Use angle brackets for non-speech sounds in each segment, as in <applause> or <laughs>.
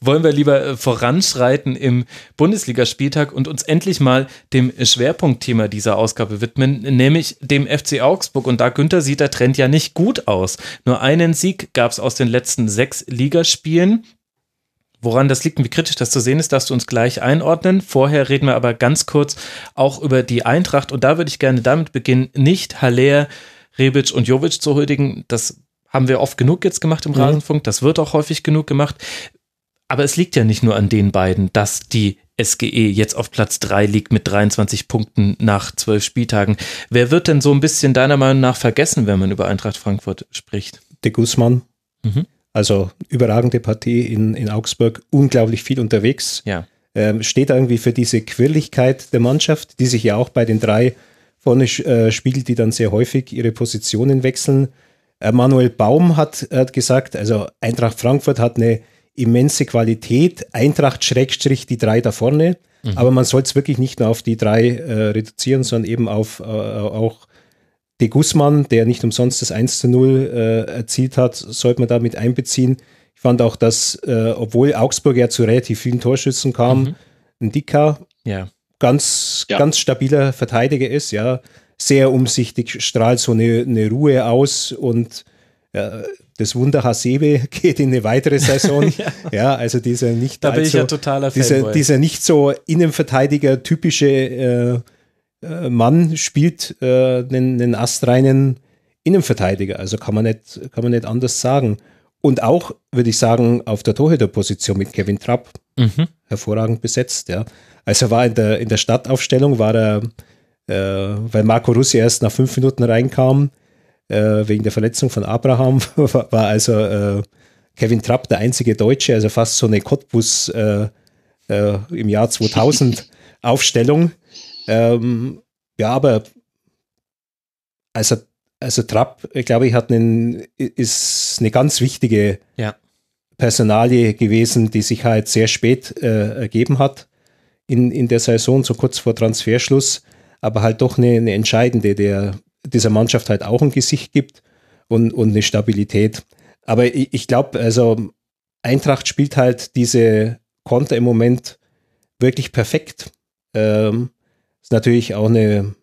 Wollen wir lieber äh, voranschreiten im Bundesligaspieltag und uns endlich mal dem Schwerpunktthema dieser Ausgabe widmen, nämlich dem FC Augsburg. Und da Günther sieht der Trend ja nicht gut aus. Nur einen Sieg gab es aus den letzten sechs Ligaspielen. Woran das liegt und wie kritisch das zu sehen ist, darfst du uns gleich einordnen. Vorher reden wir aber ganz kurz auch über die Eintracht. Und da würde ich gerne damit beginnen, nicht Haller, Rebic und Jovic zu huldigen. Das haben wir oft genug jetzt gemacht im Rasenfunk. Das wird auch häufig genug gemacht. Aber es liegt ja nicht nur an den beiden, dass die SGE jetzt auf Platz 3 liegt mit 23 Punkten nach zwölf Spieltagen. Wer wird denn so ein bisschen deiner Meinung nach vergessen, wenn man über Eintracht Frankfurt spricht? de Guzman. Mhm. Also überragende Partie in, in Augsburg, unglaublich viel unterwegs. Ja. Ähm, steht irgendwie für diese Quirligkeit der Mannschaft, die sich ja auch bei den drei vorne äh, spiegelt, die dann sehr häufig ihre Positionen wechseln. Äh, Manuel Baum hat, hat gesagt, also Eintracht Frankfurt hat eine immense Qualität, Eintracht Schrägstrich die drei da vorne, aber man soll es wirklich nicht nur auf die drei äh, reduzieren, sondern eben auf äh, auch De Guzman, der nicht umsonst das 1 zu 0 äh, erzielt hat, sollte man da mit einbeziehen. Ich fand auch, dass, äh, obwohl Augsburg ja zu relativ vielen Torschützen kam, ein Dicker Ja. ganz, Ja. ganz stabiler Verteidiger ist, ja. Sehr umsichtig, strahlt so eine, eine Ruhe aus und ja, das Wunder Hasebe <laughs> geht in eine weitere Saison. <laughs> ja. also dieser nicht Da allzu- ja dieser, dieser nicht so Innenverteidiger typische äh, äh, Mann spielt äh, einen, einen astreinen Innenverteidiger. Also kann man nicht, kann man nicht anders sagen. Und auch, würde ich sagen, auf der Torhüterposition mit Kevin Trapp Mhm. hervorragend besetzt. Ja. Also er war in der, in der Startaufstellung, war er, äh, weil Marco Russi erst nach fünf Minuten reinkam, äh, wegen der Verletzung von Abraham, <laughs> war also äh, Kevin Trapp der einzige Deutsche, also fast so eine Cottbus äh, äh, im Jahr 2000 <laughs> Aufstellung. Ähm, ja, aber also, also Trapp, glaube ich, hat einen, ist eine ganz wichtige Ja. Personalie gewesen, die sich halt sehr spät äh, ergeben hat in, in der Saison, so kurz vor Transferschluss, aber halt doch eine, eine entscheidende, der dieser Mannschaft halt auch ein Gesicht gibt und, und eine Stabilität. Aber ich, ich glaube, also Eintracht spielt halt diese Konter im Moment wirklich perfekt. Ähm, ist natürlich auch eine,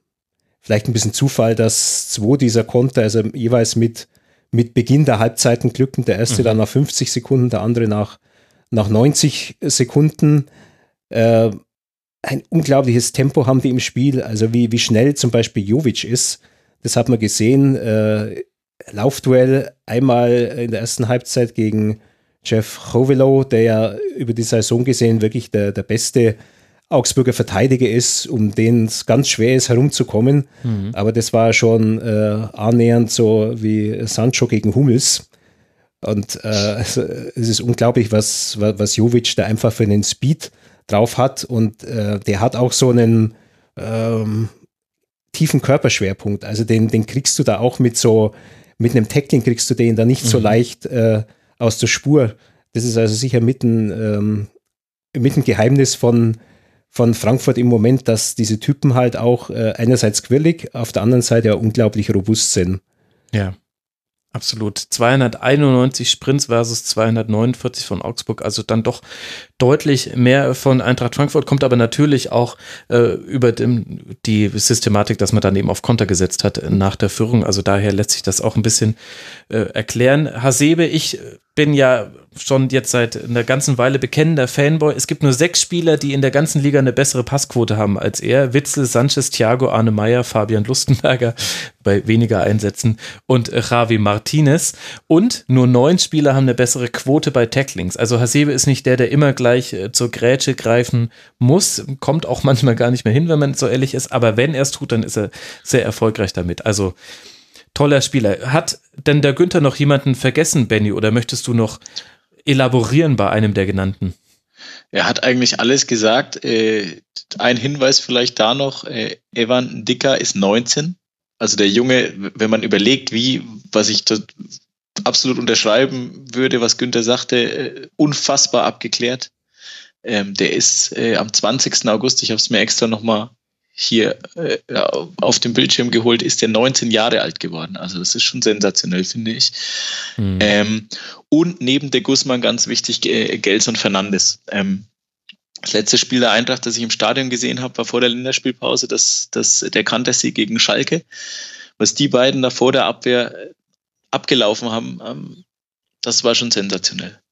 vielleicht ein bisschen Zufall, dass zwei dieser Konter, also jeweils mit, mit Beginn der Halbzeiten glücken, der erste dann nach 50 Sekunden, der andere nach, nach 90 Sekunden. Äh, ein unglaubliches Tempo haben die im Spiel, also wie, wie schnell zum Beispiel Jovic ist, das hat man gesehen. Äh, Laufduell einmal in der ersten Halbzeit gegen Jeff Chovelo, der ja über die Saison gesehen wirklich der, der beste Augsburger Verteidiger ist, um den es ganz schwer ist, herumzukommen. Aber das war schon äh, annähernd so wie Sancho gegen Hummels. Und äh, es, ist unglaublich, was, was, was Jovic da einfach für einen Speed drauf hat. Und äh, der hat auch so einen ähm, tiefen Körperschwerpunkt. Also den, den kriegst du da auch mit so, mit einem Tackling kriegst du den da nicht so leicht äh, aus der Spur. Das ist also sicher mit ein, ähm, mit ein Geheimnis von, von Frankfurt im Moment, dass diese Typen halt auch äh, einerseits quirlig, auf der anderen Seite ja unglaublich robust sind. Ja. Absolut. 291 Sprints versus 249 von Augsburg, also dann doch deutlich mehr von Eintracht Frankfurt, kommt aber natürlich auch äh, über dem, die Systematik, dass man dann eben auf Konter gesetzt hat nach der Führung. Also daher lässt sich das auch ein bisschen äh, erklären. Hasebe, ich bin ja schon jetzt seit einer ganzen Weile bekennender Fanboy. Es gibt nur sechs Spieler, die in der ganzen Liga eine bessere Passquote haben als er. Witzel, Sanchez, Thiago, Arne Meyer, Fabian Lustenberger <laughs> bei weniger Einsätzen und Javi Martinez. Und nur neun Spieler haben eine bessere Quote bei Tacklings. Also Hasebe ist nicht der, der immer gleich äh, zur Grätsche greifen muss. Kommt auch manchmal gar nicht mehr hin, wenn man so ehrlich ist. Aber wenn er es tut, dann ist er sehr erfolgreich damit. Also toller Spieler. Hat denn der Günther noch jemanden vergessen, Benny, oder möchtest du noch elaborieren bei einem der genannten? Er hat eigentlich alles gesagt. Äh, ein Hinweis vielleicht da noch. Äh, Evan Dicker ist 19. Also der Junge, wenn man überlegt, wie, was ich absolut unterschreiben würde, was Günther sagte, äh, unfassbar abgeklärt. Ähm, der ist am 20. August, ich habe es mir extra nochmal hier äh, auf dem Bildschirm geholt, ist der 19 Jahre alt geworden. Also das ist schon sensationell, finde ich. Mhm. Ähm, und neben der Guzman ganz wichtig, äh, Gelson Fernandes. Ähm, das letzte Spiel der Eintracht, das ich im Stadion gesehen habe, war vor der Länderspielpause, das, das, der Kantersieg gegen Schalke. Was die beiden da vor der Abwehr äh, abgelaufen haben, ähm, das war schon sensationell.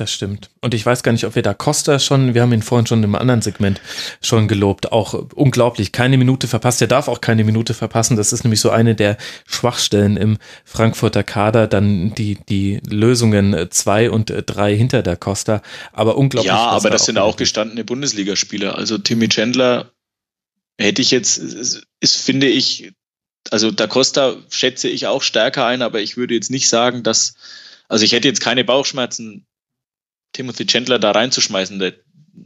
Das stimmt. Und ich weiß gar nicht, ob wir da Costa schon, wir haben ihn vorhin schon im anderen Segment schon gelobt, auch unglaublich, keine Minute verpasst. Er darf auch keine Minute verpassen. Das ist nämlich so eine der Schwachstellen im Frankfurter Kader, dann die, die Lösungen zwei und drei hinter der Costa. Aber unglaublich. Ja, aber das sind auch gestandene Bundesligaspieler. Also Timmy Chandler hätte ich jetzt, ist, finde ich, also da Costa schätze ich auch stärker ein, aber ich würde jetzt nicht sagen, dass, also ich hätte jetzt keine Bauchschmerzen Timothy Chandler da reinzuschmeißen. Der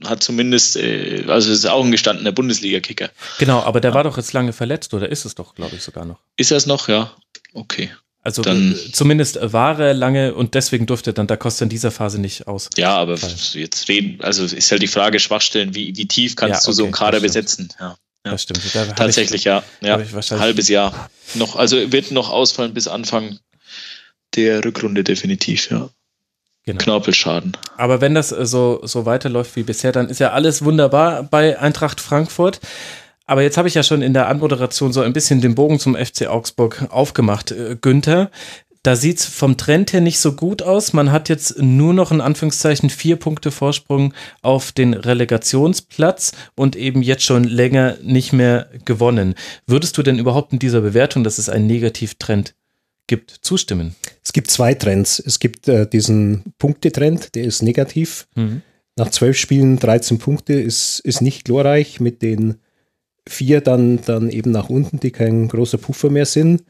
hat zumindest, äh, also ist auch ein gestandener Bundesliga-Kicker. Genau, aber der ja. war doch jetzt lange verletzt, oder ist es doch, glaube ich, sogar noch? Ist er es noch? Ja. Okay. Also dann, äh, zumindest war er lange und deswegen durfte dann da Costa in dieser Phase nicht aus. Ja, aber jetzt reden, also ist halt die Frage, Schwachstellen, wie, wie tief kannst ja, okay, du so einen Kader besetzen? Ja. Ja. Das stimmt. Da Tatsächlich, ich, ja. ja. Halbes Jahr. Noch, also wird noch ausfallen bis Anfang der Rückrunde definitiv, ja. Genau. Knorpelschaden. Aber wenn das äh, so, so weiterläuft wie bisher, dann ist ja alles wunderbar bei Eintracht Frankfurt. Aber jetzt habe ich ja schon in der Anmoderation so ein bisschen den Bogen zum FC Augsburg aufgemacht. Äh, Günther, da sieht es vom Trend her nicht so gut aus. Man hat jetzt nur noch in Anführungszeichen vier Punkte Vorsprung auf den Relegationsplatz und eben jetzt schon länger nicht mehr gewonnen. Würdest du denn überhaupt in dieser Bewertung, dass es einen Negativtrend gibt, zustimmen? Es gibt zwei Trends. Es gibt äh, diesen Punktetrend, der ist negativ. Mhm. Nach zwölf Spielen 13 Punkte ist, ist nicht glorreich, mit den vier dann, dann eben nach unten, die kein großer Puffer mehr sind.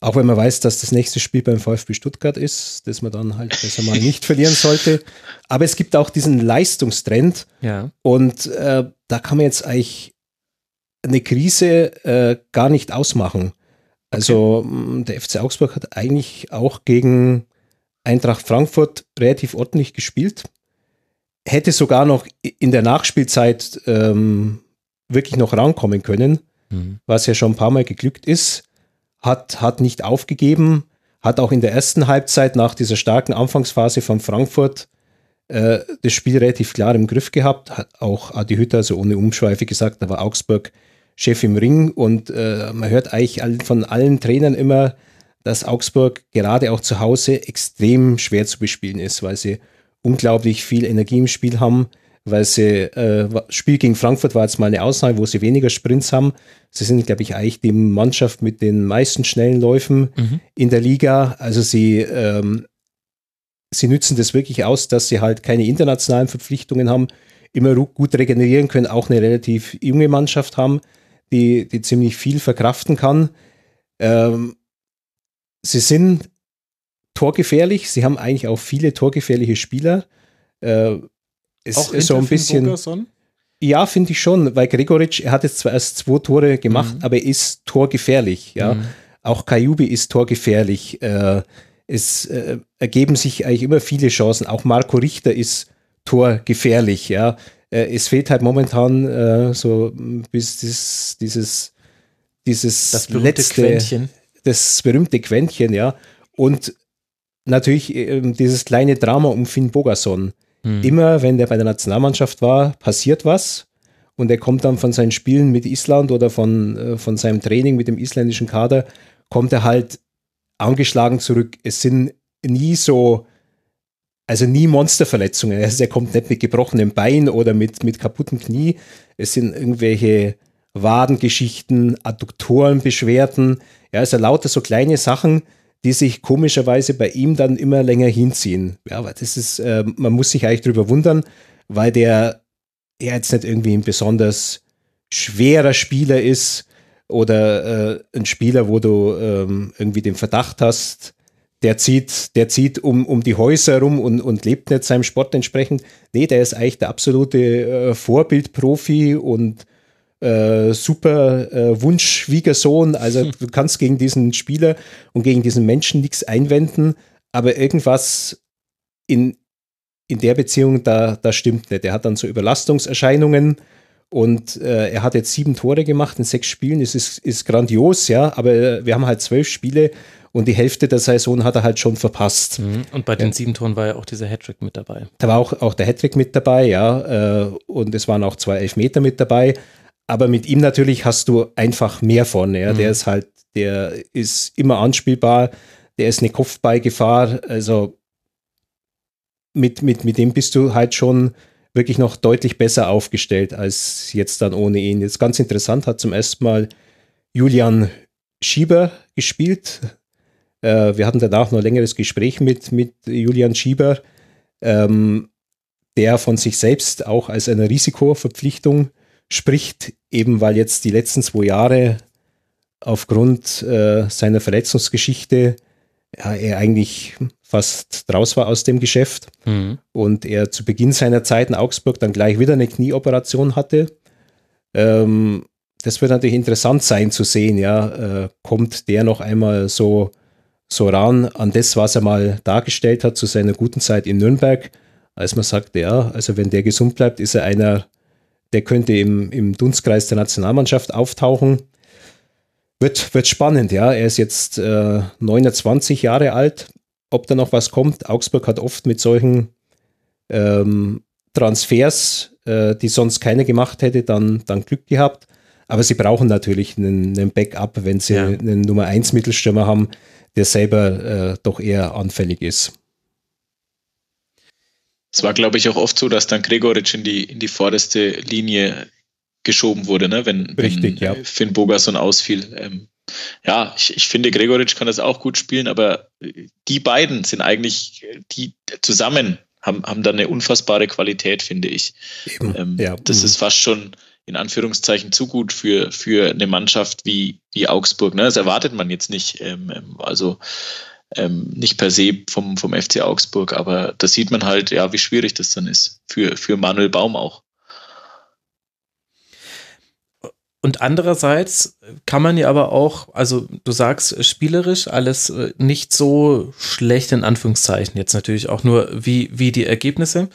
Auch wenn man weiß, dass das nächste Spiel beim VfB Stuttgart ist, das man dann halt besser mal nicht <laughs> verlieren sollte. Aber es gibt auch diesen Leistungstrend. Ja. Und äh, da kann man jetzt eigentlich eine Krise äh, gar nicht ausmachen. Also okay. der FC Augsburg hat eigentlich auch gegen Eintracht Frankfurt relativ ordentlich gespielt. Hätte sogar noch in der Nachspielzeit ähm, wirklich noch rankommen können, mhm. was ja schon ein paar Mal geglückt ist. Hat, hat nicht aufgegeben, hat auch in der ersten Halbzeit nach dieser starken Anfangsphase von Frankfurt äh, das Spiel relativ klar im Griff gehabt. Hat auch Adi Hütter, also ohne Umschweife gesagt, da war Augsburg Chef im Ring und äh, man hört eigentlich von allen Trainern immer, dass Augsburg gerade auch zu Hause extrem schwer zu bespielen ist, weil sie unglaublich viel Energie im Spiel haben, weil sie, äh, Spiel gegen Frankfurt war jetzt mal eine Ausnahme, wo sie weniger Sprints haben. Sie sind, glaube ich, eigentlich die Mannschaft mit den meisten schnellen Läufen mhm. in der Liga. Also sie, ähm, sie nützen das wirklich aus, dass sie halt keine internationalen Verpflichtungen haben, immer gut regenerieren können, auch eine relativ junge Mannschaft haben die, die ziemlich viel verkraften kann. Ähm, sie sind torgefährlich, sie haben eigentlich auch viele torgefährliche Spieler. Äh, es auch ist so ein bisschen. Bogerson? Ja, finde ich schon, weil Gregoritsch, er hat jetzt zwar erst zwei Tore gemacht, mhm. aber er ist torgefährlich. Ja? Mhm. Auch Kajubi ist torgefährlich. Äh, es äh, ergeben sich eigentlich immer viele Chancen. Auch Marco Richter ist torgefährlich. Ja? Äh, es fehlt halt momentan äh, so bis dieses, dieses, dieses das berühmte letzte, Quäntchen. das berühmte Quäntchen, ja. Und natürlich äh, dieses kleine Drama um Finn Bogason. Hm. Immer, wenn der bei der Nationalmannschaft war, passiert was. Und er kommt dann von seinen Spielen mit Island oder von, äh, von seinem Training mit dem isländischen Kader, kommt er halt angeschlagen zurück. Es sind nie so also nie Monsterverletzungen. Also er kommt nicht mit gebrochenem Bein oder mit, mit kaputtem Knie. Es sind irgendwelche Wadengeschichten, Adduktorenbeschwerden. Ja, also lauter so kleine Sachen, die sich komischerweise bei ihm dann immer länger hinziehen. Ja, aber das ist, äh, man muss sich eigentlich drüber wundern, weil der ja jetzt nicht irgendwie ein besonders schwerer Spieler ist oder äh, ein Spieler, wo du ähm, irgendwie den Verdacht hast, der zieht, der zieht um, um die Häuser rum und, und lebt nicht seinem Sport entsprechend. Nee, der ist eigentlich der absolute äh, Vorbildprofi und äh, super äh, Wunschschwiegersohn. Also hm. <laughs> du kannst gegen diesen Spieler und gegen diesen Menschen nichts einwenden, aber irgendwas in, in der Beziehung, da, da stimmt nicht. Er hat dann so Überlastungserscheinungen und äh, er hat jetzt sieben Tore gemacht in sechs Spielen. Das ist, ist grandios, ja, aber wir haben halt zwölf Spiele und die Hälfte der Saison hat er halt schon verpasst. Mhm. Und bei den ja. sieben Toren war ja auch dieser Hattrick mit dabei. Da war auch, auch der Hattrick mit dabei, ja. Äh, und es waren auch zwei Elfmeter mit dabei. Aber mit ihm natürlich hast du einfach mehr vorne. Ja. Mhm. Der ist halt, der ist immer anspielbar, der ist eine Kopfballgefahr. Also mit, mit, mit dem bist du halt schon wirklich noch deutlich besser aufgestellt als jetzt dann ohne ihn. Jetzt ganz interessant hat zum ersten Mal Julian Schieber gespielt, äh, wir hatten danach noch ein längeres Gespräch mit, mit Julian Schieber, ähm, der von sich selbst auch als eine Risikoverpflichtung spricht, eben weil jetzt die letzten zwei Jahre aufgrund äh, seiner Verletzungsgeschichte ja, er eigentlich fast draus war aus dem Geschäft mhm. und er zu Beginn seiner Zeit in Augsburg dann gleich wieder eine Knieoperation hatte. Ähm, das wird natürlich interessant sein zu sehen, ja, äh, kommt der noch einmal so so ran an das, was er mal dargestellt hat zu seiner guten Zeit in Nürnberg, als man sagt, ja, also wenn der gesund bleibt, ist er einer, der könnte im, im Dunstkreis der Nationalmannschaft auftauchen. Wird, wird spannend, ja. Er ist jetzt äh, 29 Jahre alt. Ob da noch was kommt, Augsburg hat oft mit solchen ähm, Transfers, äh, die sonst keiner gemacht hätte, dann, dann Glück gehabt. Aber sie brauchen natürlich einen, einen Backup, wenn sie ja. einen Nummer 1 Mittelstürmer haben, der selber äh, doch eher anfällig ist. Es war, glaube ich, auch oft so, dass dann Gregoritsch in die, in die vorderste Linie geschoben wurde, ne? wenn, Richtig, wenn ja. Finn Bogerson ausfiel. Ähm, ja, ich, ich finde, Gregoritsch kann das auch gut spielen, aber die beiden sind eigentlich, die zusammen haben, haben dann eine unfassbare Qualität, finde ich. Eben, ähm, ja. Das mhm. ist fast schon in Anführungszeichen zu gut für, für eine Mannschaft wie, wie Augsburg. Ne? Das erwartet man jetzt nicht. Ähm, ähm, also ähm, nicht per se vom, vom FC Augsburg, aber da sieht man halt, ja, wie schwierig das dann ist. Für, für Manuel Baum auch. Und andererseits kann man ja aber auch, also du sagst spielerisch alles äh, nicht so schlecht in Anführungszeichen, jetzt natürlich auch nur wie, wie die Ergebnisse.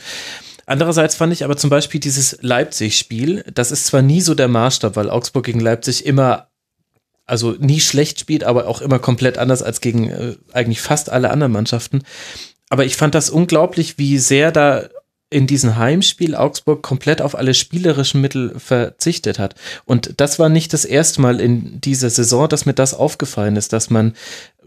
Andererseits fand ich aber zum Beispiel dieses Leipzig-Spiel, das ist zwar nie so der Maßstab, weil Augsburg gegen Leipzig immer, also nie schlecht spielt, aber auch immer komplett anders als gegen äh, eigentlich fast alle anderen Mannschaften. Aber ich fand das unglaublich, wie sehr da in diesem Heimspiel Augsburg komplett auf alle spielerischen Mittel verzichtet hat. Und das war nicht das erste Mal in dieser Saison, dass mir das aufgefallen ist, dass man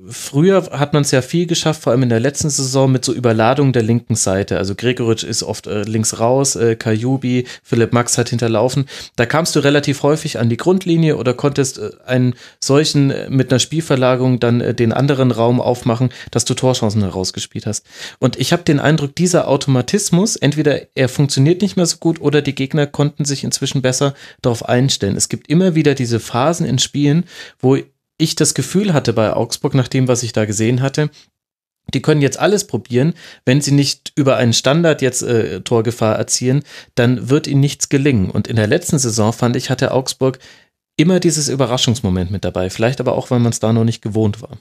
Früher hat man es ja viel geschafft, vor allem in der letzten Saison mit so Überladung der linken Seite. Also Gregoritsch ist oft äh, links raus, äh, Kajubi, Philipp Max hat hinterlaufen. Da kamst du relativ häufig an die Grundlinie oder konntest äh, einen solchen äh, mit einer Spielverlagerung dann äh, den anderen Raum aufmachen, dass du Torchancen herausgespielt hast. Und ich habe den Eindruck, dieser Automatismus, entweder er funktioniert nicht mehr so gut oder die Gegner konnten sich inzwischen besser darauf einstellen. Es gibt immer wieder diese Phasen in Spielen, wo ich das Gefühl hatte bei Augsburg, nach dem, was ich da gesehen hatte, die können jetzt alles probieren. Wenn sie nicht über einen Standard jetzt äh, Torgefahr erzielen, dann wird ihnen nichts gelingen. Und in der letzten Saison fand ich, hatte Augsburg immer dieses Überraschungsmoment mit dabei. Vielleicht aber auch, weil man es da noch nicht gewohnt war.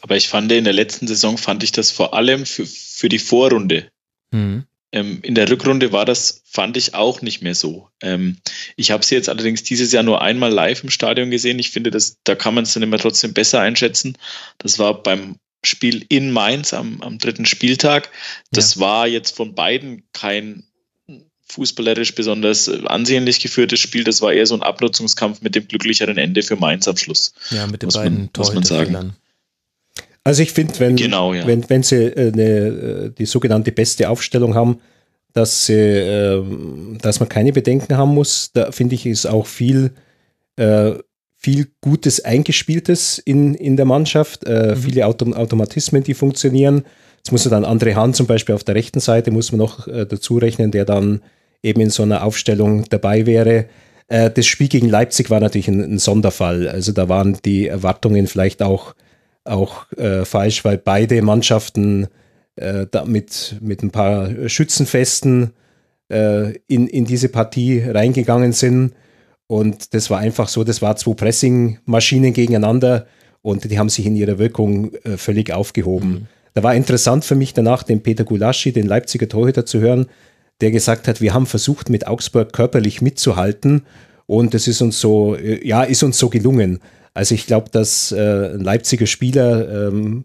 Aber ich fand, in der letzten Saison fand ich das vor allem für, für die Vorrunde. Mhm. Ähm, in der Rückrunde war das, fand ich auch nicht mehr so. Ähm, ich habe sie jetzt allerdings dieses Jahr nur einmal live im Stadion gesehen. Ich finde, das, da kann man es dann immer trotzdem besser einschätzen. Das war beim Spiel in Mainz am, am dritten Spieltag. Das ja. war jetzt von beiden kein fußballerisch besonders ansehnlich geführtes Spiel. Das war eher so ein Abnutzungskampf mit dem glücklicheren Ende für Mainz am Schluss. Ja, mit den beiden man, muss man sagen. Also ich finde, wenn, Genau, ja. wenn, wenn sie äh, eine, äh, die sogenannte beste Aufstellung haben, dass, sie, ähm, dass man keine Bedenken haben muss, da finde ich, ist auch viel, äh, viel Gutes Eingespieltes in, in der Mannschaft, äh, viele Autom Automatismen, die funktionieren. Jetzt muss man dann André Hahn zum Beispiel auf der rechten Seite, muss man noch dazu rechnen, der dann eben in so einer Aufstellung dabei wäre. Das Spiel gegen Leipzig war natürlich ein, ein Sonderfall. Also da waren die Erwartungen vielleicht auch, auch äh, falsch, weil beide Mannschaften äh, mit, mit ein paar Schützenfesten äh, in, in diese Partie reingegangen sind. Und das war einfach so, das war zwei Pressing-Maschinen gegeneinander und die haben sich in ihrer Wirkung äh, völlig aufgehoben. Da war interessant für mich danach den Peter Gulaschi, den Leipziger Torhüter, zu hören, der gesagt hat, wir haben versucht, mit Augsburg körperlich mitzuhalten und das ist uns so, äh, ja, ist uns so gelungen. Also ich glaube, dass äh, ein Leipziger Spieler ähm,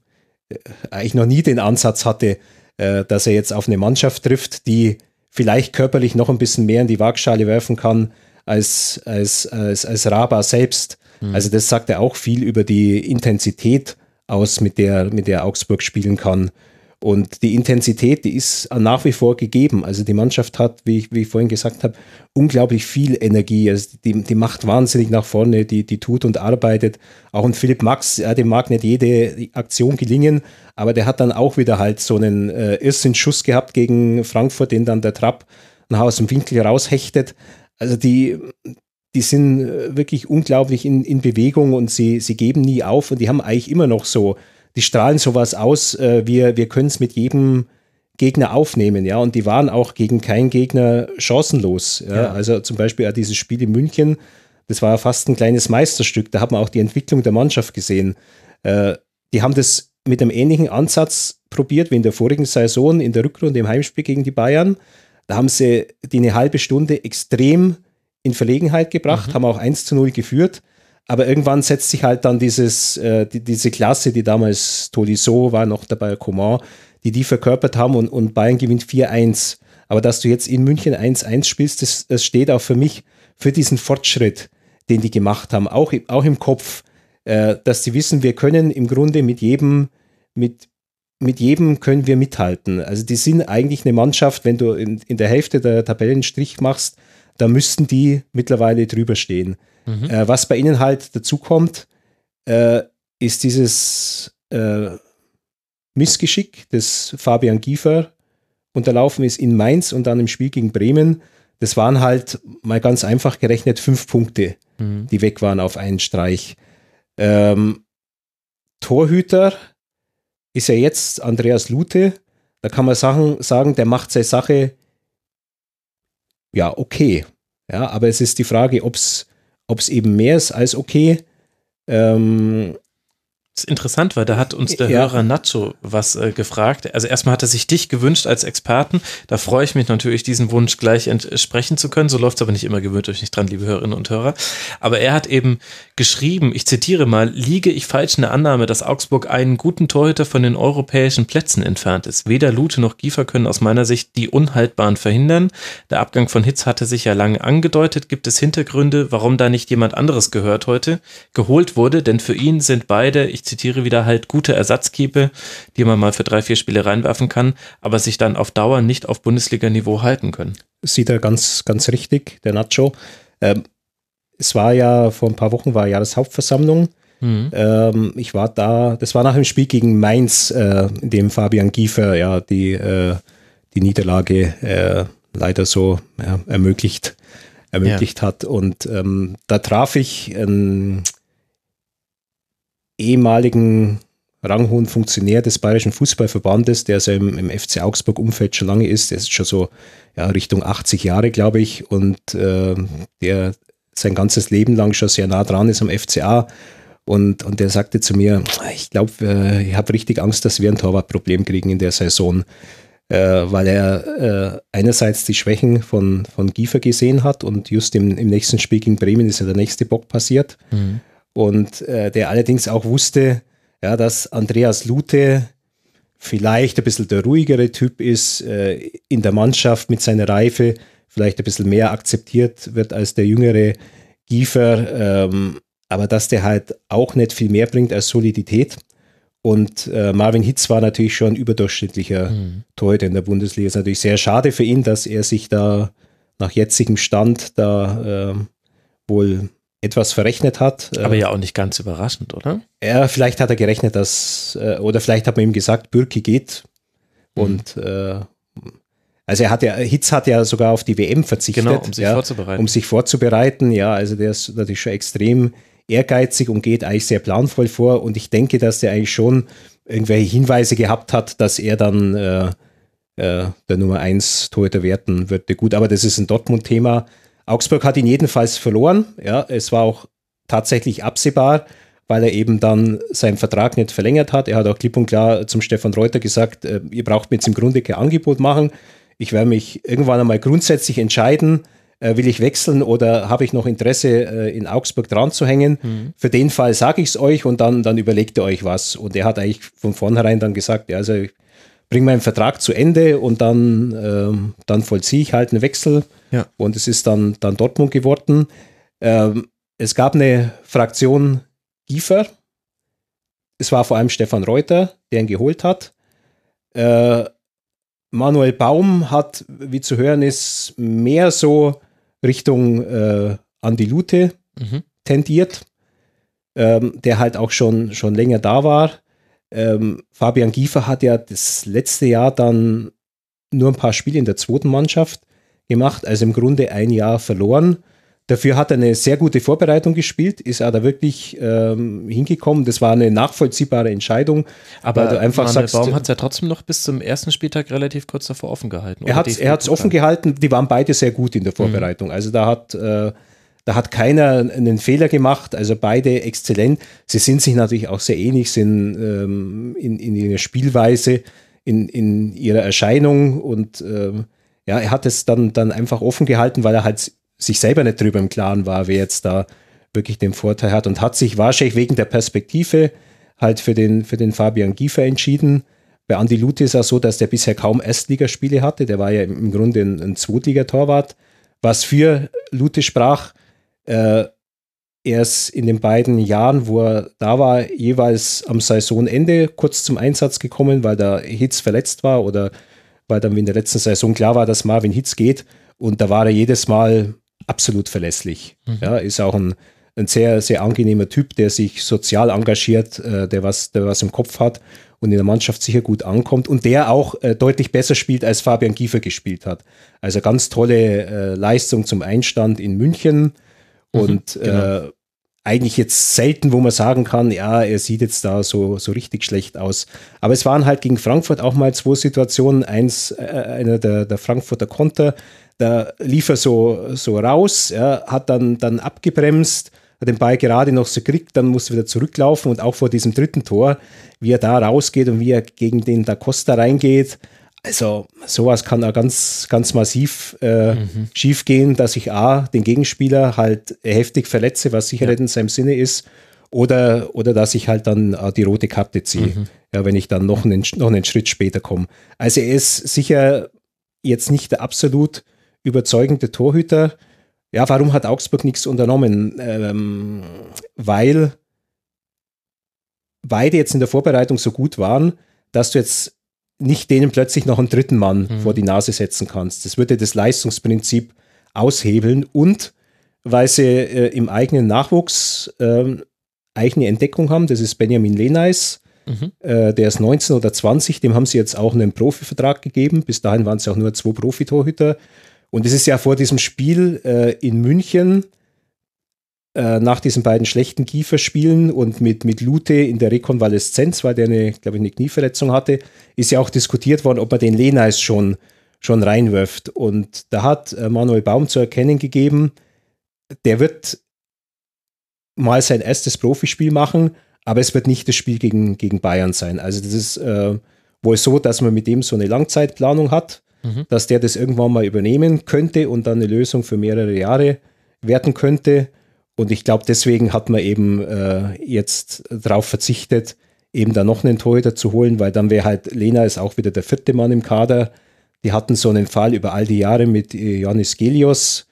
äh, eigentlich noch nie den Ansatz hatte, äh, dass er jetzt auf eine Mannschaft trifft, die vielleicht körperlich noch ein bisschen mehr in die Waagschale werfen kann als, als, als, als Raba selbst. Also das sagt er auch viel über die Intensität aus, mit der, mit der Augsburg spielen kann. Und die Intensität, die ist nach wie vor gegeben. Also die Mannschaft hat, wie ich, wie ich vorhin gesagt habe, unglaublich viel Energie. Also die, die macht wahnsinnig nach vorne, die, die tut und arbeitet. Auch ein Philipp Max, ja, dem mag nicht jede Aktion gelingen, aber der hat dann auch wieder halt so einen äh, Irrsinnschuss gehabt gegen Frankfurt, den dann der Trapp nach aus dem Winkel raushechtet. Also die, die sind äh, wirklich unglaublich in, in Bewegung und sie, sie geben nie auf und die haben eigentlich immer noch so, die strahlen sowas aus, äh, wir, wir können es mit jedem Gegner aufnehmen, ja, und die waren auch gegen keinen Gegner chancenlos. Ja? Ja. Also zum Beispiel auch dieses Spiel in München, das war ja fast ein kleines Meisterstück, da hat man auch die Entwicklung der Mannschaft gesehen. Äh, die haben das mit einem ähnlichen Ansatz probiert wie in der vorigen Saison, in der Rückrunde im Heimspiel gegen die Bayern. Da haben sie die eine halbe Stunde extrem in Verlegenheit gebracht, haben auch 1 zu 0 geführt. Aber irgendwann setzt sich halt dann dieses, äh, die, diese Klasse, die damals Tolisso war noch dabei, Coman, die die verkörpert haben und, und Bayern gewinnt 4-1. Aber dass du jetzt in München 1-1 spielst, das, das steht auch für mich für diesen Fortschritt, den die gemacht haben, auch, im- auch im Kopf, äh, dass sie wissen, wir können im Grunde mit jedem, mit, mit jedem können wir mithalten. Also die sind eigentlich eine Mannschaft, wenn du in, in der Hälfte der Tabellenstrich machst, da müssten die mittlerweile drüber stehen. Äh, was bei ihnen halt dazu kommt, äh, ist dieses äh, Missgeschick, das Fabian Giefer unterlaufen ist in Mainz und dann im Spiel gegen Bremen. Das waren halt mal ganz einfach gerechnet fünf Punkte, die weg waren auf einen Streich. Ähm, Torhüter ist ja jetzt Andreas Lute. Da kann man sagen, sagen, der macht seine Sache ja okay. Ja, aber es ist die Frage, ob es eben mehr ist als okay. Ähm, Das ist interessant, weil da hat uns der Ja. Hörer Nacho was äh, gefragt. Also erstmal hat er sich dich gewünscht als Experten. Da freue ich mich natürlich, diesen Wunsch gleich entsprechen zu können. So läuft es aber nicht immer, gewöhnt euch nicht dran, liebe Hörerinnen und Hörer. Aber er hat eben geschrieben, ich zitiere mal, liege ich falsch in der Annahme, dass Augsburg einen guten Torhüter von den europäischen Plätzen entfernt ist. Weder Lute noch Giefer können aus meiner Sicht die Unhaltbaren verhindern. Der Abgang von Hitz hatte sich ja lange angedeutet. Gibt es Hintergründe, warum da nicht jemand anderes gehört heute, geholt wurde? Denn für ihn sind beide, ich zitiere wieder, halt gute Ersatzkeeper, die man mal für drei, vier Spiele reinwerfen kann, aber sich dann auf Dauer nicht auf Bundesliga-Niveau halten können. sieht er ganz, ganz richtig, der Nacho. Ähm, es war ja, vor ein paar Wochen war Jahreshauptversammlung. Ähm, ich war da, das war nach dem Spiel gegen Mainz, äh, in dem Fabian Giefer ja die, äh, die Niederlage äh, leider so ja, ermöglicht, ermöglicht hat. Und ähm, da traf ich einen ehemaligen ranghohen Funktionär des Bayerischen Fußballverbandes, der so im, im FC Augsburg-Umfeld schon lange ist. Der ist schon so ja, Richtung 80 Jahre, glaube ich, und äh, der sein ganzes Leben lang schon sehr nah dran ist am FCA. Und, und der sagte zu mir, ich glaube, äh, ich habe richtig Angst, dass wir ein Torwartproblem kriegen in der Saison, äh, weil er äh, einerseits die Schwächen von, von Giefer gesehen hat und just im, im nächsten Spiel gegen Bremen ist ja der nächste Bock passiert. Und äh, der allerdings auch wusste, ja, dass Andreas Lute vielleicht ein bisschen der ruhigere Typ ist, äh, in der Mannschaft mit seiner Reife vielleicht ein bisschen mehr akzeptiert wird als der jüngere Giefer, ähm, aber dass der halt auch nicht viel mehr bringt als Solidität. Und äh, Marvin Hitz war natürlich schon überdurchschnittlicher Mhm. Torhüter in der Bundesliga. Ist natürlich sehr schade für ihn, dass er sich da nach jetzigem Stand da äh, wohl etwas verrechnet hat. Äh, Aber ja auch nicht ganz überraschend, oder? ja, vielleicht hat er gerechnet, dass, äh, oder vielleicht hat man ihm gesagt, Bürki geht. Mhm. Und äh, also er hat ja, Hitz hat ja sogar auf die WM verzichtet. Genau, um sich ja, vorzubereiten. Um sich vorzubereiten, ja, also der ist natürlich schon extrem ehrgeizig und geht eigentlich sehr planvoll vor. Und ich denke, dass der eigentlich schon irgendwelche Hinweise gehabt hat, dass er dann äh, äh, der Nummer 1 Torhüter werden würde. Gut, aber das ist ein Dortmund-Thema. Augsburg hat ihn jedenfalls verloren. Ja, es war auch tatsächlich absehbar, weil er eben dann seinen Vertrag nicht verlängert hat. Er hat auch klipp und klar zum Stefan Reuter gesagt, äh, ihr braucht mir jetzt im Grunde kein Angebot machen. Ich werde mich irgendwann einmal grundsätzlich entscheiden, äh, will ich wechseln oder habe ich noch Interesse, äh, in Augsburg dran zu hängen. Für den Fall sage ich es euch und dann, dann überlegt ihr euch was. Und er hat eigentlich von vornherein dann gesagt, ja, also ich bringe meinen Vertrag zu Ende und dann, ähm, dann vollziehe ich halt einen Wechsel. Ja. Und es ist dann, dann Dortmund geworden. Ähm, es gab eine Fraktion Giefer. Es war vor allem Stefan Reuter, der ihn geholt hat. Äh, Manuel Baum hat, wie zu hören ist, mehr so Richtung äh, Andi Lute Mhm. tendiert, ähm, der halt auch schon, schon länger da war. Ähm, Fabian Giefer hat ja das letzte Jahr dann nur ein paar Spiele in der zweiten Mannschaft gemacht, also im Grunde ein Jahr verloren. Dafür hat er eine sehr gute Vorbereitung gespielt, ist er da wirklich ähm, hingekommen. Das war eine nachvollziehbare Entscheidung. Aber du einfach Manuel sagst, Baum hat es ja trotzdem noch bis zum ersten Spieltag relativ kurz davor offen gehalten. Er hat es offen gehalten, die waren beide sehr gut in der Vorbereitung. Also da hat, äh, da hat keiner einen Fehler gemacht, also beide exzellent. Sie sind sich natürlich auch sehr ähnlich, sind ähm, in, in ihrer Spielweise, in, in ihrer Erscheinung und ähm, ja, er hat es dann, dann einfach offen gehalten, weil er halt sich selber nicht drüber im Klaren war, wer jetzt da wirklich den Vorteil hat und hat sich wahrscheinlich wegen der Perspektive halt für den, für den Fabian Giefer entschieden. Bei Andi Lute ist es auch so, dass der bisher kaum Erstligaspiele hatte. Der war ja im Grunde ein, ein Zweitligatorwart. Was für Lute sprach, äh, er ist in den beiden Jahren, wo er da war, jeweils am Saisonende kurz zum Einsatz gekommen, weil der Hitz verletzt war oder weil dann in der letzten Saison klar war, dass Marvin Hitz geht. Und da war er jedes Mal absolut verlässlich. Ja, ist auch ein, ein sehr, sehr angenehmer Typ, der sich sozial engagiert, äh, der, was, der was im Kopf hat und in der Mannschaft sicher gut ankommt und der auch äh, deutlich besser spielt, als Fabian Giefer gespielt hat. Also ganz tolle äh, Leistung zum Einstand in München und äh, eigentlich jetzt selten, wo man sagen kann, ja, er sieht jetzt da so, so richtig schlecht aus. Aber es waren halt gegen Frankfurt auch mal zwei Situationen. Eins, äh, einer der, der Frankfurter Konter, da lief er so, so raus, ja, hat dann, dann abgebremst, hat den Ball gerade noch so gekriegt, dann musste wieder zurücklaufen und auch vor diesem dritten Tor, wie er da rausgeht und wie er gegen den Da Costa reingeht. Also sowas kann auch ganz, ganz massiv äh, schief gehen, dass ich A, den Gegenspieler halt heftig verletze, was sicher nicht in seinem Sinne ist, oder, oder dass ich halt dann äh, die rote Karte ziehe, ja, wenn ich dann noch einen, noch einen Schritt später komme. Also er ist sicher jetzt nicht der absolut überzeugende Torhüter. Ja, warum hat Augsburg nichts unternommen? Ähm, weil beide jetzt in der Vorbereitung so gut waren, dass du jetzt nicht denen plötzlich noch einen dritten Mann vor die Nase setzen kannst. Das würde das Leistungsprinzip aushebeln und weil sie äh, im eigenen Nachwuchs ähm, eigene Entdeckung haben, das ist Benjamin Lenais, äh, der ist 19 oder 20, dem haben sie jetzt auch einen Profivertrag gegeben. Bis dahin waren es auch nur zwei Profitorhüter. Und es ist ja vor diesem Spiel äh, in München, äh, nach diesen beiden schlechten Kieferspielen und mit, mit Lute in der Rekonvaleszenz, weil der eine, glaube ich, eine Knieverletzung hatte, ist ja auch diskutiert worden, ob man den Lenais schon, schon reinwirft. Und da hat äh, Manuel Baum zu erkennen gegeben, der wird mal sein erstes Profispiel machen, aber es wird nicht das Spiel gegen, gegen Bayern sein. Also das ist äh, wohl so, dass man mit dem so eine Langzeitplanung hat, dass der das irgendwann mal übernehmen könnte und dann eine Lösung für mehrere Jahre werden könnte. Und ich glaube, deswegen hat man eben äh, jetzt darauf verzichtet, eben da noch einen Torhüter zu holen, weil dann wäre halt, Lena ist auch wieder der vierte Mann im Kader. Die hatten so einen Fall über all die Jahre mit äh, Janis Gelios.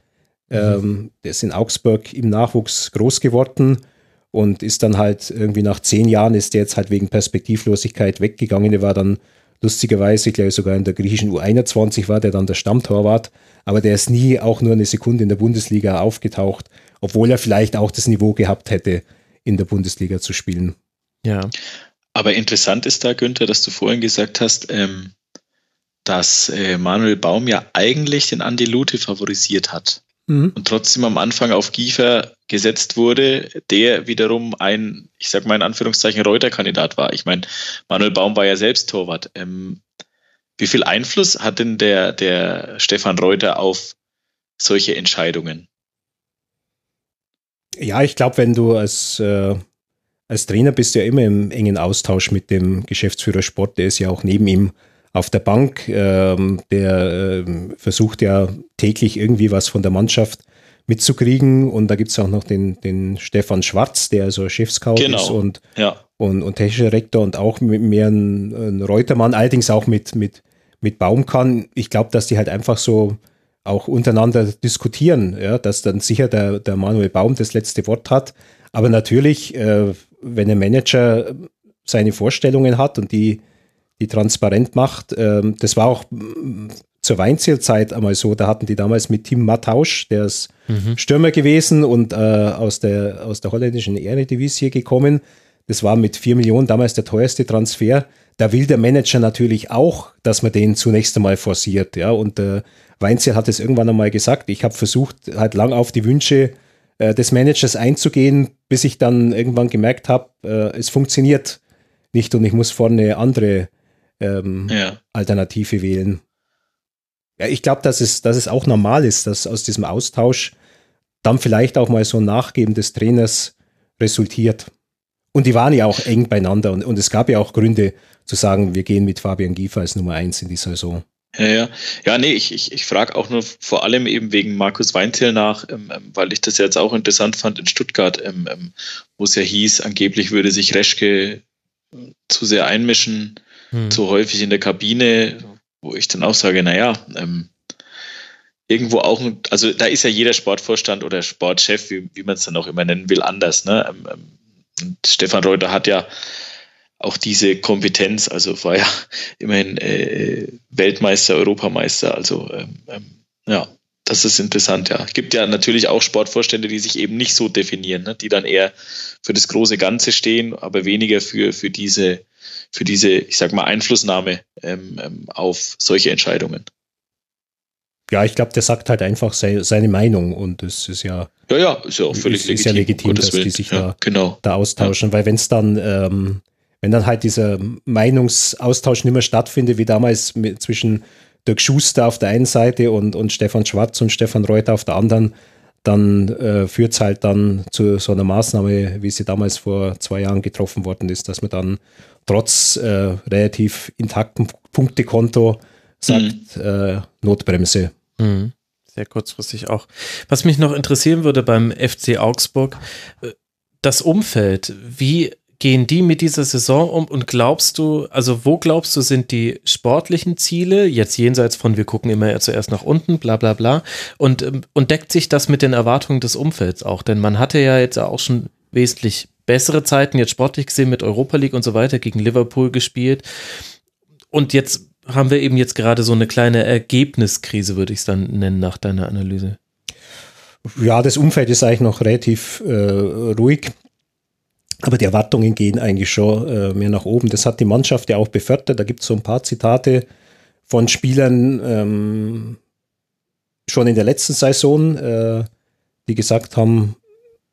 Ähm, der ist in Augsburg im Nachwuchs groß geworden. und ist dann halt irgendwie nach zehn Jahren ist der jetzt halt wegen Perspektivlosigkeit weggegangen. Der war dann lustigerweise, ich glaube sogar in der griechischen U21 war der dann der Stammtorwart, aber der ist nie auch nur eine Sekunde in der Bundesliga aufgetaucht, obwohl er vielleicht auch das Niveau gehabt hätte, in der Bundesliga zu spielen. Ja. Aber interessant ist da, Günther, dass du vorhin gesagt hast, ähm, dass äh, Manuel Baum ja eigentlich den Andi Lute favorisiert hat. Mhm. Und trotzdem am Anfang auf Giefer gesetzt wurde, der wiederum ein, ich sag mal in Anführungszeichen, Reuter-Kandidat war. Ich meine, Manuel Baum war ja selbst Torwart. Ähm, wie viel Einfluss hat denn der, der Stefan Reuter auf solche Entscheidungen? Ja, ich glaube, wenn du als, äh, als Trainer bist, ja immer im engen Austausch mit dem Geschäftsführer Sport, der ist ja auch neben ihm auf der Bank, ähm, der äh, versucht ja täglich irgendwie was von der Mannschaft mitzukriegen. Und da gibt es auch noch den, den Stefan Schwarz, der also Chefscout Genau. ist und, Ja, und, und technischer Rektor und auch mit mehr ein, ein Reutermann, allerdings auch mit, mit, mit Baum kann. Ich glaube, dass die halt einfach so auch untereinander diskutieren, ja, dass dann sicher der, der Manuel Baum das letzte Wort hat. Aber natürlich, äh, wenn ein Manager seine Vorstellungen hat und die, die transparent macht, ähm, das war auch mm, zur Weinzierzeit einmal so, da hatten die damals mit Tim Mattausch, der ist Stürmer gewesen und äh, aus, der, aus der holländischen Eredivisie gekommen. Das war mit 4 Millionen damals der teuerste Transfer. Da will der Manager natürlich auch, dass man den zunächst einmal forciert. Ja? Und äh, Weinzier hat es irgendwann einmal gesagt. Ich habe versucht, halt lang auf die Wünsche äh, des Managers einzugehen, bis ich dann irgendwann gemerkt habe, äh, es funktioniert nicht und ich muss vorne eine andere ähm, ja. Alternative wählen. Ja, ich glaube, dass es, dass es auch normal ist, dass aus diesem Austausch dann vielleicht auch mal so ein Nachgeben des Trainers resultiert. Und die waren ja auch eng beieinander und, und es gab ja auch Gründe zu sagen, wir gehen mit Fabian Giefer als Nummer eins in die Saison. Ja, ja. Ja, nee, ich, ich, ich frage auch nur vor allem eben wegen Markus Weinzel nach, ähm, ähm, weil ich das jetzt auch interessant fand in Stuttgart, ähm, ähm, wo es ja hieß, angeblich würde sich Reschke äh, zu sehr einmischen, Hm. zu häufig in der Kabine, wo ich dann auch sage, naja, ähm, irgendwo auch, also da ist ja jeder Sportvorstand oder Sportchef, wie, wie man es dann auch immer nennen will, anders. Ne? Ähm, ähm, und Stefan Reuter hat ja auch diese Kompetenz, also war ja <laughs> immerhin äh, Weltmeister, Europameister, also ähm, ähm, ja, das ist interessant, ja. Es gibt ja natürlich auch Sportvorstände, die sich eben nicht so definieren, ne? die dann eher für das große Ganze stehen, aber weniger für, für diese, für diese, ich sag mal, Einflussnahme ähm, ähm, auf solche Entscheidungen. Ja, ich glaube, der sagt halt einfach sei, seine Meinung und es ist ja Ja, ja, ist ja auch völlig Ist- legitim. ist ja legitim, dass die sich ja, da- genau. da austauschen, weil wenn es dann, ähm, wenn dann halt dieser Meinungsaustausch nicht mehr stattfindet, wie damals mit, zwischen Dirk Schuster auf der einen Seite und, und Stefan Schwarz und Stefan Reuter auf der anderen, dann äh, führt es halt dann zu so einer Maßnahme, wie sie damals vor zwei Jahren getroffen worden ist, dass man dann trotz äh, relativ intaktem Punktekonto sagt, äh, Notbremse. Mhm. Sehr kurzfristig auch. Was mich noch interessieren würde beim FC Augsburg, äh, das Umfeld, wie gehen die mit dieser Saison um und glaubst du, also wo glaubst du, sind die sportlichen Ziele, jetzt jenseits von wir gucken immer zuerst nach unten, bla bla bla, und, ähm, und deckt sich das mit den Erwartungen des Umfelds auch? Denn man hatte ja jetzt auch schon wesentlich bessere Zeiten, jetzt sportlich gesehen mit Europa League und so weiter, gegen Liverpool gespielt. Und jetzt haben wir eben jetzt gerade so eine kleine Ergebniskrise, würde ich es dann nennen, nach deiner Analyse. Ja, das Umfeld ist eigentlich noch relativ äh, ruhig. Aber die Erwartungen gehen eigentlich schon äh, mehr nach oben. Das hat die Mannschaft ja auch befördert. Da gibt es so ein paar Zitate von Spielern ähm, schon in der letzten Saison, äh, die gesagt haben,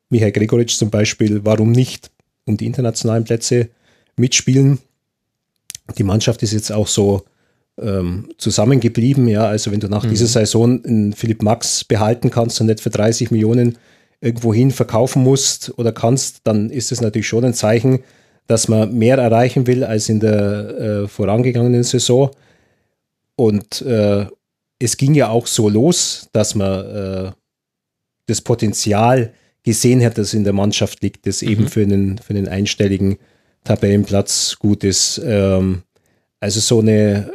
Michael Gregoritsch zum Beispiel, warum nicht um die internationalen Plätze mitspielen. Die Mannschaft ist jetzt auch so ähm, zusammengeblieben. Ja, also wenn du nach dieser Saison einen Philipp Max behalten kannst und nicht für 30 Millionen irgendwohin verkaufen musst oder kannst, dann ist es natürlich schon ein Zeichen, dass man mehr erreichen will als in der äh, vorangegangenen Saison. Und äh, es ging ja auch so los, dass man äh, das Potenzial gesehen hat, das in der Mannschaft liegt, das eben für einen, für einen einstelligen Tabellenplatz gut ist. Ähm, also so eine,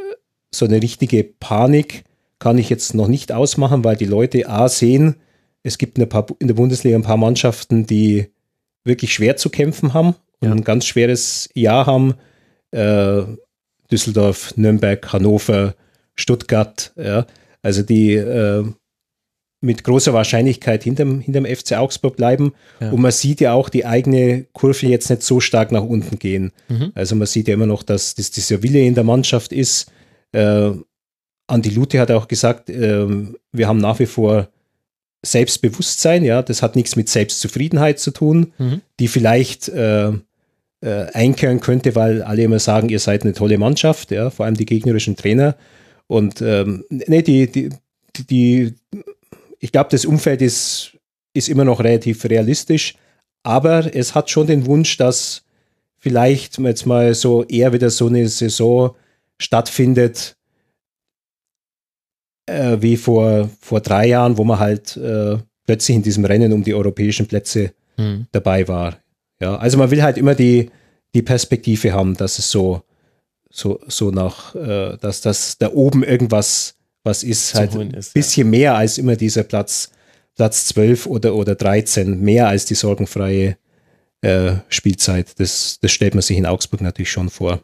so eine richtige Panik kann ich jetzt noch nicht ausmachen, weil die Leute A sehen, es gibt in der, paar, in der Bundesliga ein paar Mannschaften, die wirklich schwer zu kämpfen haben und ein ganz schweres Jahr haben. Äh, Düsseldorf, Nürnberg, Hannover, Stuttgart, ja, also die äh, mit großer Wahrscheinlichkeit hinterm, hinterm FC Augsburg bleiben. Ja. Und man sieht ja auch die eigene Kurve jetzt nicht so stark nach unten gehen. Mhm. Also man sieht ja immer noch, dass, dass dieser Wille in der Mannschaft ist. Äh, Andi Lute hat auch gesagt, äh, wir haben nach wie vor Selbstbewusstsein, ja, das hat nichts mit Selbstzufriedenheit zu tun, Mhm. die vielleicht äh, äh, einkehren könnte, weil alle immer sagen, ihr seid eine tolle Mannschaft, ja, vor allem die gegnerischen Trainer. Und ähm, nee, die, die, die, ich glaube, das Umfeld ist, ist immer noch relativ realistisch, aber es hat schon den Wunsch, dass vielleicht jetzt mal so eher wieder so eine Saison stattfindet, äh, wie vor, vor drei Jahren, wo man halt äh, plötzlich in diesem Rennen um die europäischen Plätze Mhm. dabei war. Ja, also man will halt immer die, die Perspektive haben, dass es so, so, so nach, äh, dass das da oben irgendwas was ist, Zu halt ein ist, ja. bisschen mehr als immer dieser Platz, Platz 12 oder, oder 13, mehr als die sorgenfreie äh, Spielzeit. Das, das stellt man sich in Augsburg natürlich schon vor.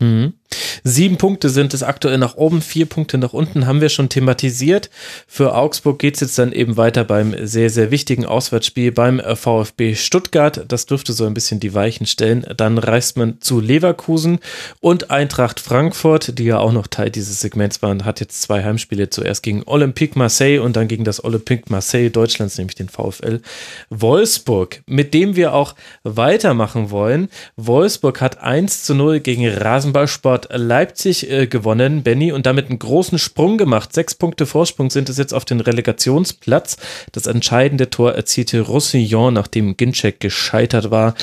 Mhm. Sieben Punkte sind es aktuell nach oben, vier Punkte nach unten haben wir schon thematisiert. Für Augsburg geht es jetzt dann eben weiter beim sehr, sehr wichtigen Auswärtsspiel beim äh, VfB Stuttgart. Das dürfte so ein bisschen die Weichen stellen. Dann reist man zu Leverkusen und Eintracht Frankfurt, die ja auch noch Teil dieses Segments waren, hat jetzt zwei Heimspiele. Zuerst gegen Olympique Marseille und dann gegen das Olympique Marseille Deutschlands, nämlich den VfL Wolfsburg, mit dem wir auch weitermachen wollen. Wolfsburg hat 1 zu 0 gegen Rasenballsport Leipzig äh, gewonnen, Benny, und damit einen großen Sprung gemacht. Sechs Punkte Vorsprung sind es jetzt auf den Relegationsplatz. Das entscheidende Tor erzielte Roussillon, nachdem Ginczek gescheitert war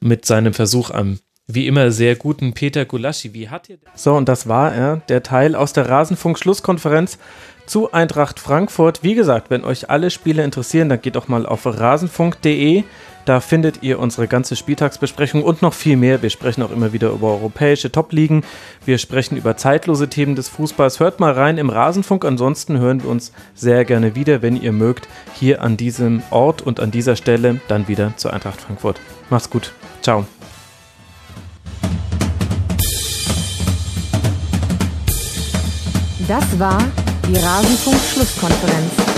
mit seinem Versuch am wie immer sehr guten Peter Gulaschi. Wie hat ihr So, und das war er, der Teil aus der Rasenfunk-Schlusskonferenz zu Eintracht Frankfurt. Wie gesagt, wenn euch alle Spiele interessieren, dann geht doch mal auf rasenfunk.de. Da findet ihr unsere ganze Spieltagsbesprechung und noch viel mehr. Wir sprechen auch immer wieder über europäische Top-Ligen. Wir sprechen über zeitlose Themen des Fußballs. Hört mal rein im Rasenfunk. Ansonsten hören wir uns sehr gerne wieder, wenn ihr mögt, hier an diesem Ort und an dieser Stelle dann wieder zur Eintracht Frankfurt. Macht's gut. Ciao. Das war die Rasenfunk-Schlusskonferenz.